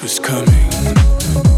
was coming.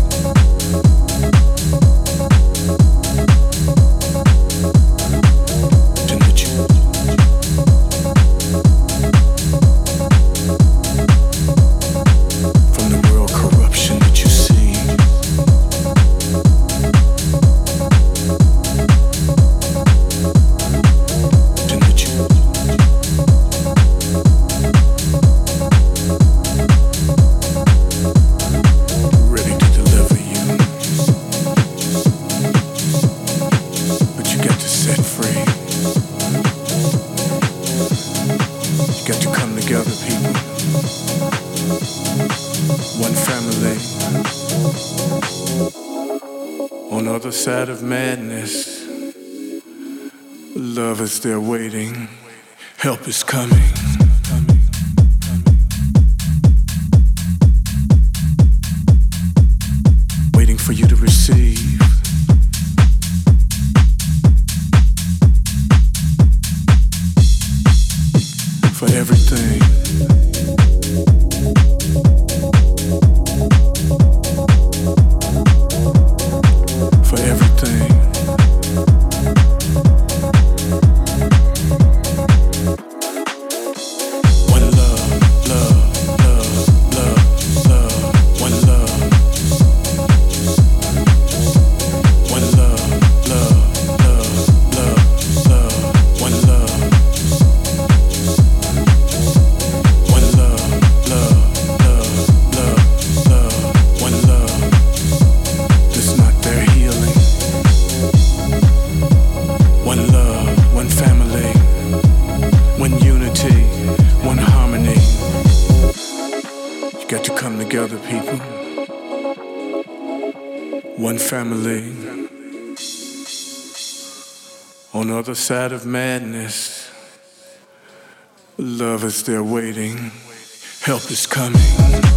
They're waiting. Help is coming. come together, people. One family. On the other side of madness, love is there waiting, help is coming.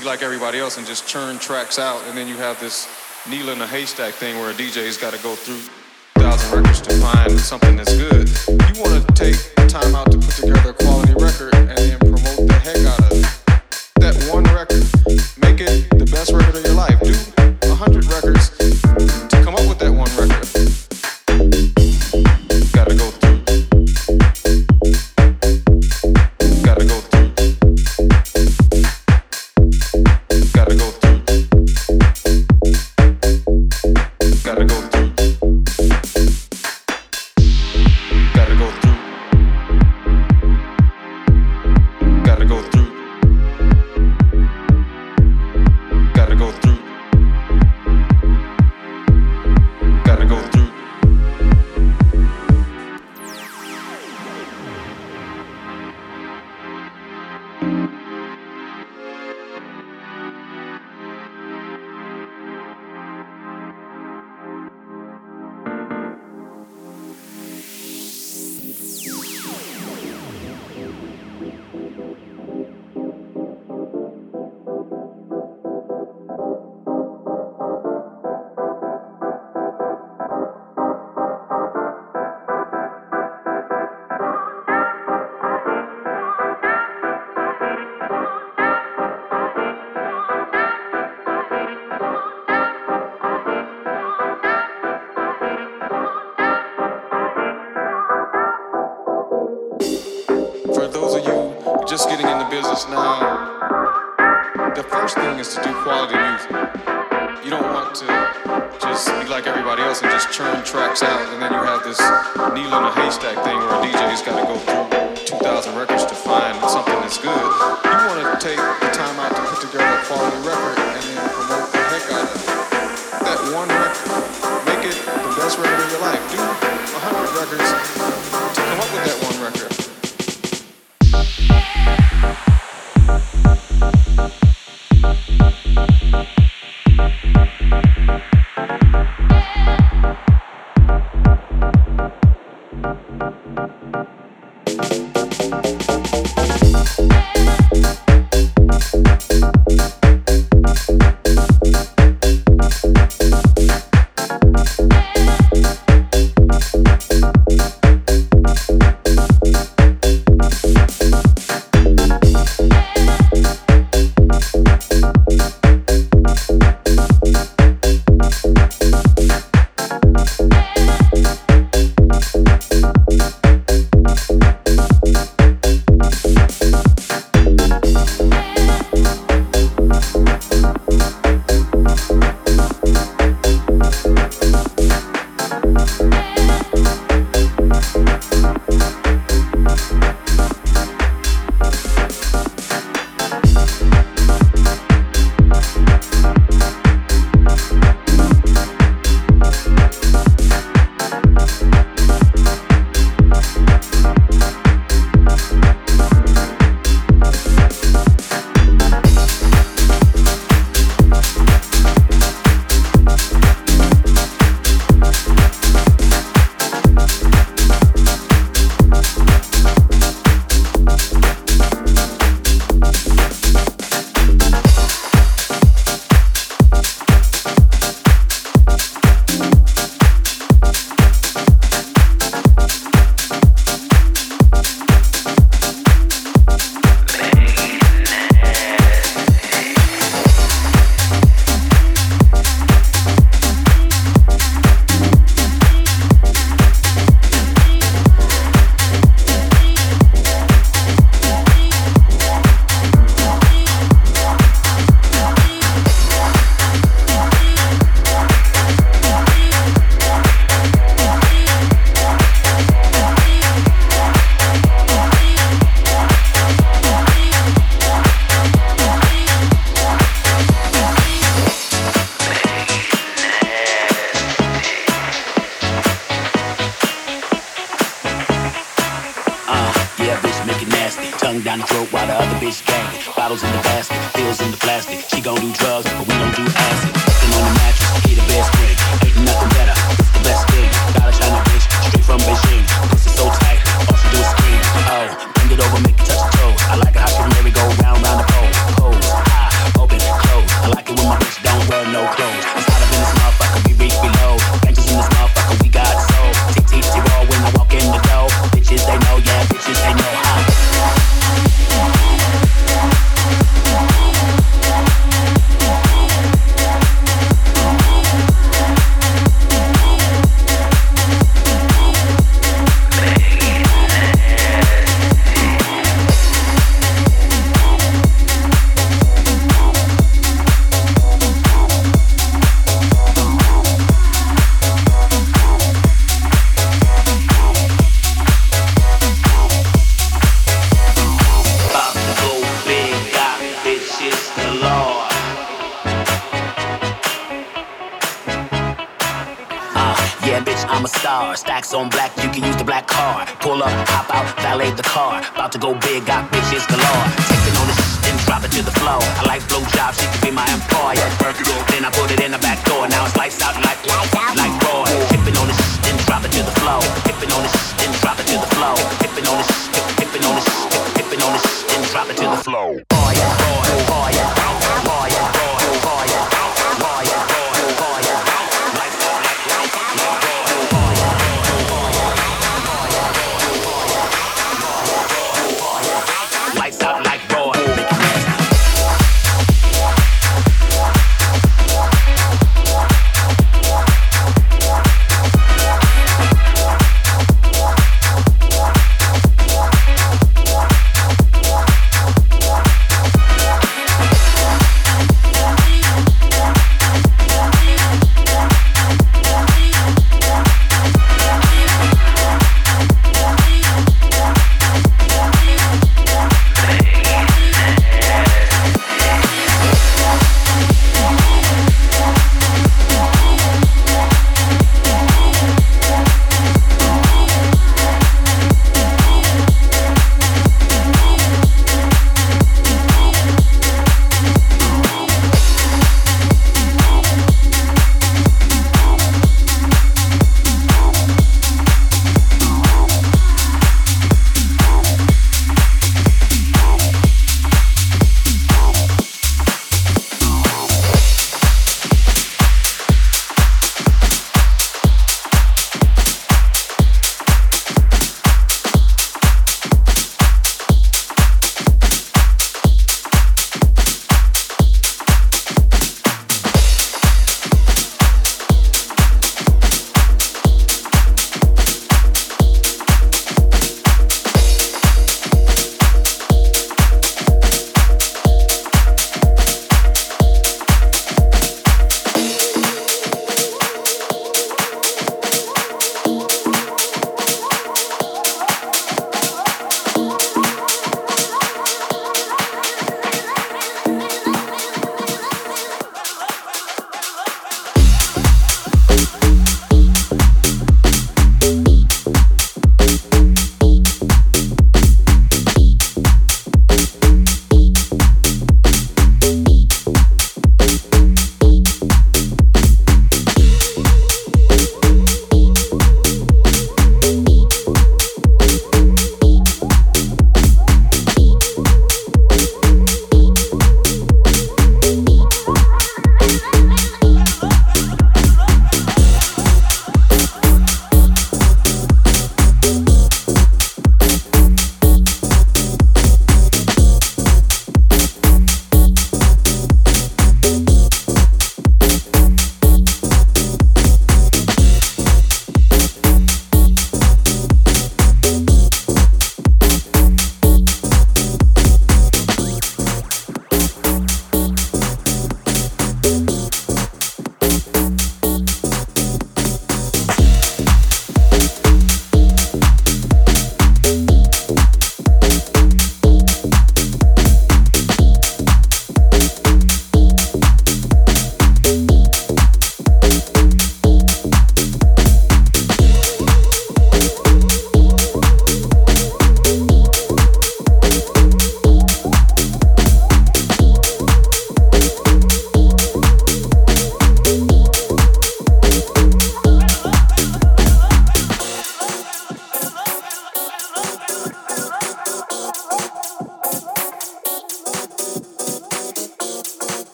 be like everybody else and just churn tracks out, and then you have this needle in a haystack thing where a DJ's got to go through thousand records to find something that's good. You want to take time out to put together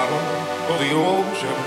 bottom of the ocean.